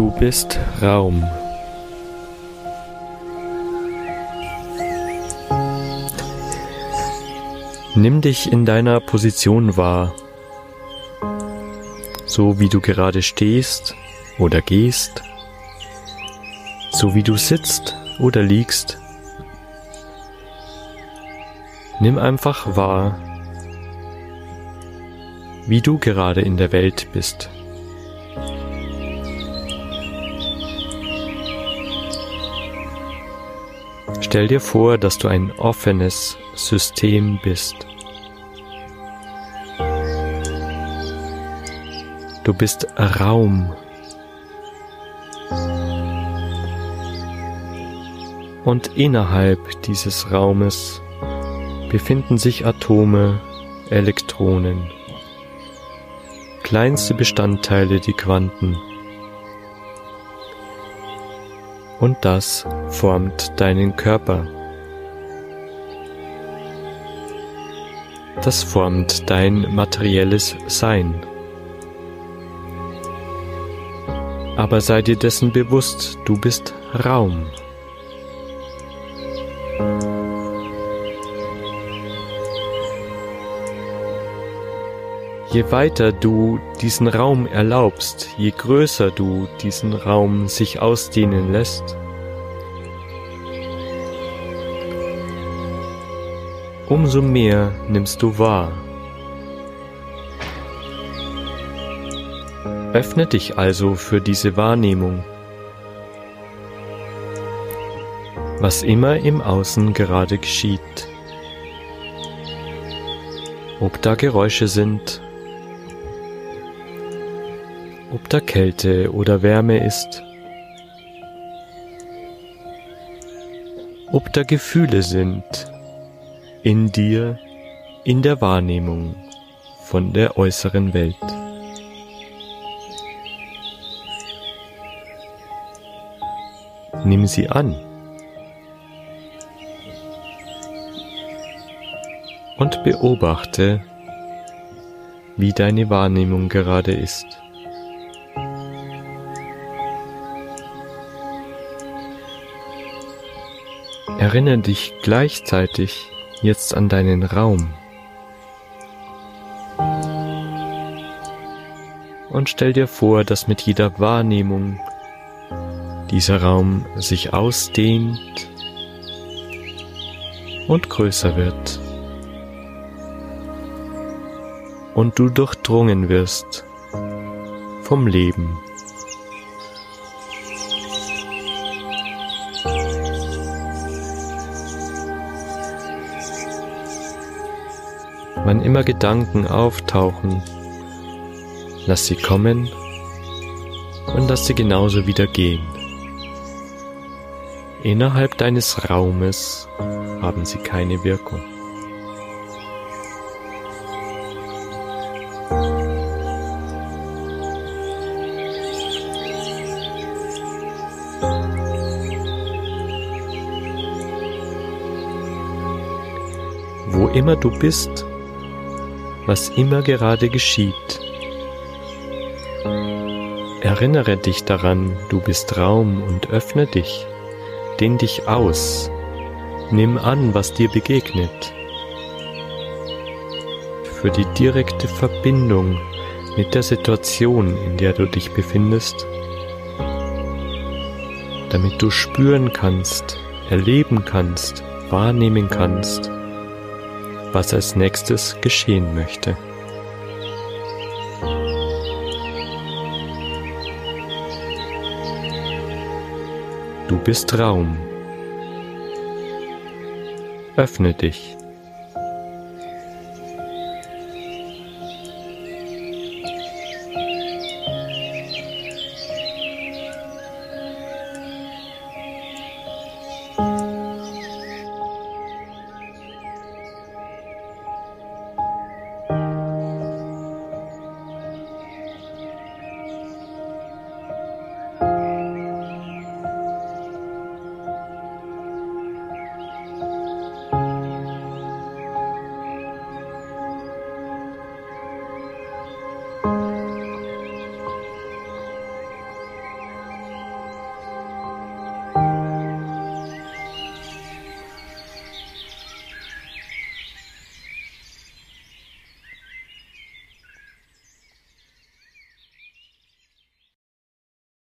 Du bist Raum. Nimm dich in deiner Position wahr, so wie du gerade stehst oder gehst, so wie du sitzt oder liegst. Nimm einfach wahr, wie du gerade in der Welt bist. Stell dir vor, dass du ein offenes System bist. Du bist Raum. Und innerhalb dieses Raumes befinden sich Atome, Elektronen, kleinste Bestandteile, die Quanten. Und das formt deinen Körper. Das formt dein materielles Sein. Aber sei dir dessen bewusst, du bist Raum. Je weiter du diesen Raum erlaubst, je größer du diesen Raum sich ausdehnen lässt, umso mehr nimmst du wahr. Öffne dich also für diese Wahrnehmung. Was immer im Außen gerade geschieht. Ob da Geräusche sind, ob da Kälte oder Wärme ist, ob da Gefühle sind in dir, in der Wahrnehmung von der äußeren Welt. Nimm sie an und beobachte, wie deine Wahrnehmung gerade ist. Erinnere dich gleichzeitig jetzt an deinen Raum und stell dir vor, dass mit jeder Wahrnehmung dieser Raum sich ausdehnt und größer wird und du durchdrungen wirst vom Leben. Wann immer Gedanken auftauchen, lass sie kommen und lass sie genauso wieder gehen. Innerhalb deines Raumes haben sie keine Wirkung. Wo immer du bist, was immer gerade geschieht. Erinnere dich daran, du bist Raum und öffne dich, dehn dich aus, nimm an, was dir begegnet. Für die direkte Verbindung mit der Situation, in der du dich befindest, damit du spüren kannst, erleben kannst, wahrnehmen kannst, was als nächstes geschehen möchte. Du bist Raum. Öffne dich.